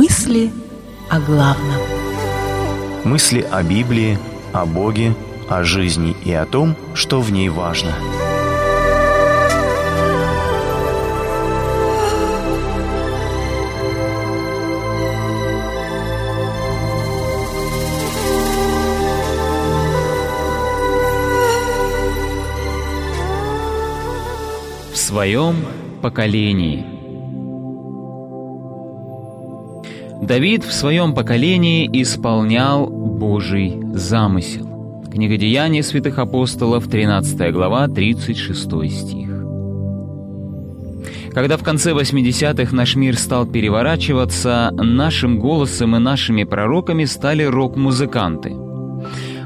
Мысли о главном. Мысли о Библии, о Боге, о жизни и о том, что в ней важно. В своем поколении – Давид в своем поколении исполнял Божий замысел. Книга Деяний святых апостолов, 13 глава, 36 стих. Когда в конце 80-х наш мир стал переворачиваться, нашим голосом и нашими пророками стали рок-музыканты.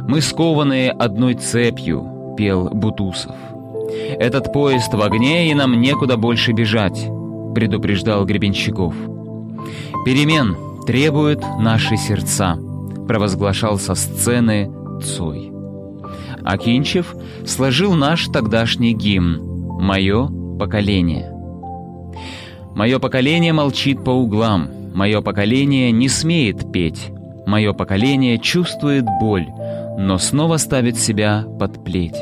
«Мы скованы одной цепью», — пел Бутусов. «Этот поезд в огне, и нам некуда больше бежать», — предупреждал Гребенщиков. «Перемен, требуют наши сердца», — провозглашал со сцены Цой. Акинчев сложил наш тогдашний гимн «Мое поколение». «Мое поколение молчит по углам, мое поколение не смеет петь, мое поколение чувствует боль, но снова ставит себя под плеть.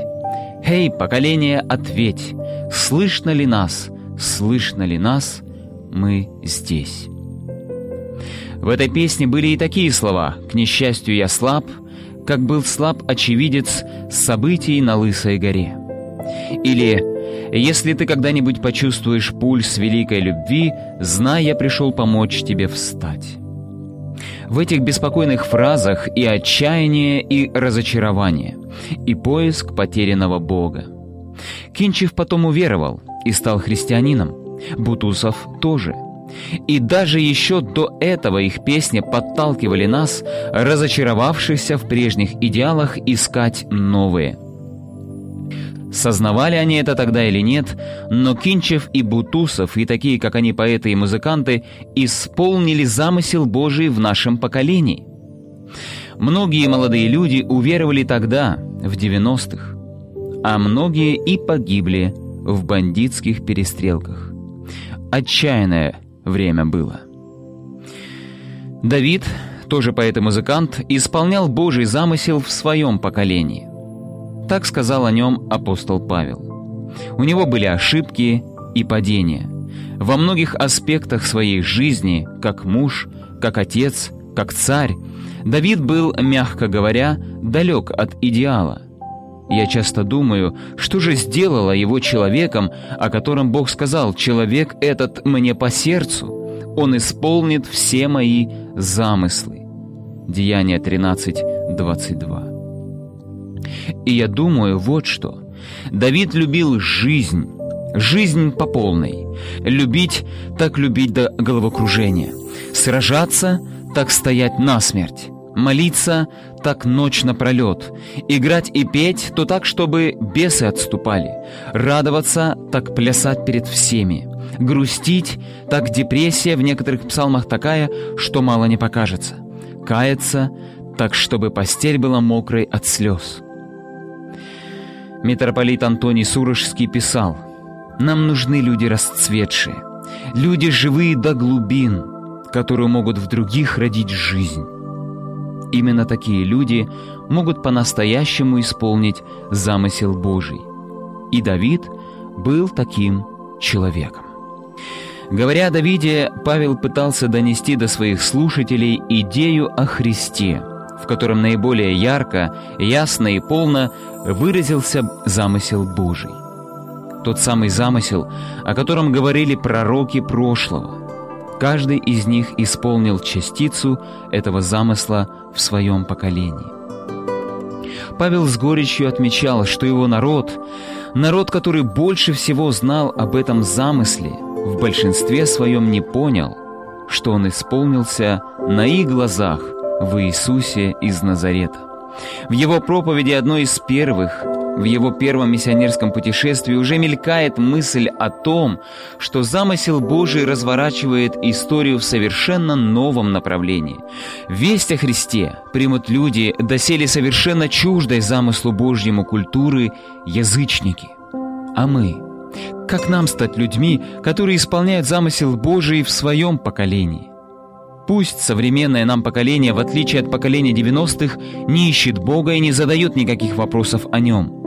Эй, поколение, ответь, слышно ли нас, слышно ли нас, мы здесь». В этой песне были и такие слова «К несчастью, я слаб», как был слаб очевидец событий на Лысой горе. Или «Если ты когда-нибудь почувствуешь пульс великой любви, знай, я пришел помочь тебе встать». В этих беспокойных фразах и отчаяние, и разочарование, и поиск потерянного Бога. Кинчев потом уверовал и стал христианином. Бутусов тоже – и даже еще до этого их песни подталкивали нас, разочаровавшихся в прежних идеалах, искать новые. Сознавали они это тогда или нет, но Кинчев и Бутусов, и такие, как они, поэты и музыканты, исполнили замысел Божий в нашем поколении. Многие молодые люди уверовали тогда, в 90-х, а многие и погибли в бандитских перестрелках. Отчаянная время было. Давид, тоже поэт и музыкант, исполнял Божий замысел в своем поколении. Так сказал о нем апостол Павел. У него были ошибки и падения. Во многих аспектах своей жизни, как муж, как отец, как царь, Давид был, мягко говоря, далек от идеала – я часто думаю, что же сделало его человеком, о котором Бог сказал, «Человек этот мне по сердцу, он исполнит все мои замыслы». Деяние 13, 22. И я думаю вот что. Давид любил жизнь, жизнь по полной. Любить, так любить до головокружения. Сражаться, так стоять насмерть. Молиться так ночь напролет, играть и петь то так, чтобы бесы отступали, радоваться так плясать перед всеми, грустить так депрессия в некоторых псалмах такая, что мало не покажется, каяться так, чтобы постель была мокрой от слез. Митрополит Антоний Сурожский писал, «Нам нужны люди расцветшие, люди живые до глубин, которые могут в других родить жизнь». Именно такие люди могут по-настоящему исполнить замысел Божий. И Давид был таким человеком. Говоря о Давиде, Павел пытался донести до своих слушателей идею о Христе, в котором наиболее ярко, ясно и полно выразился замысел Божий. Тот самый замысел, о котором говорили пророки прошлого, Каждый из них исполнил частицу этого замысла в своем поколении. Павел с горечью отмечал, что его народ, народ, который больше всего знал об этом замысле, в большинстве своем не понял, что он исполнился на их глазах в Иисусе из Назарета. В его проповеди одной из первых в его первом миссионерском путешествии уже мелькает мысль о том, что замысел Божий разворачивает историю в совершенно новом направлении. Весть о Христе примут люди, доселе совершенно чуждой замыслу Божьему культуры, язычники. А мы? Как нам стать людьми, которые исполняют замысел Божий в своем поколении? Пусть современное нам поколение, в отличие от поколения 90-х, не ищет Бога и не задает никаких вопросов о Нем.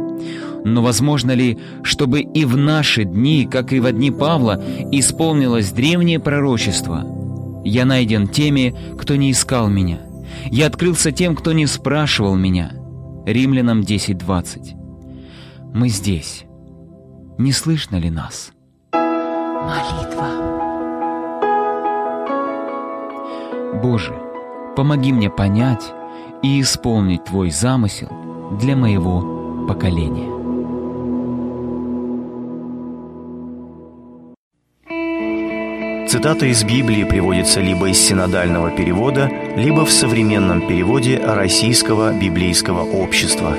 Но возможно ли, чтобы и в наши дни, как и в дни Павла, исполнилось древнее пророчество? «Я найден теми, кто не искал меня. Я открылся тем, кто не спрашивал меня». Римлянам 10.20. Мы здесь. Не слышно ли нас? Молитва. Боже, помоги мне понять и исполнить Твой замысел для моего поколения. Цитата из Библии приводится либо из синодального перевода, либо в современном переводе Российского библейского общества.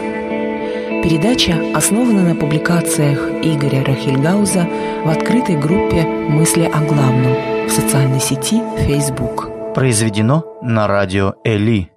Передача основана на публикациях Игоря Рахильгауза в открытой группе «Мысли о главном» в социальной сети Facebook. Произведено на радио Эли.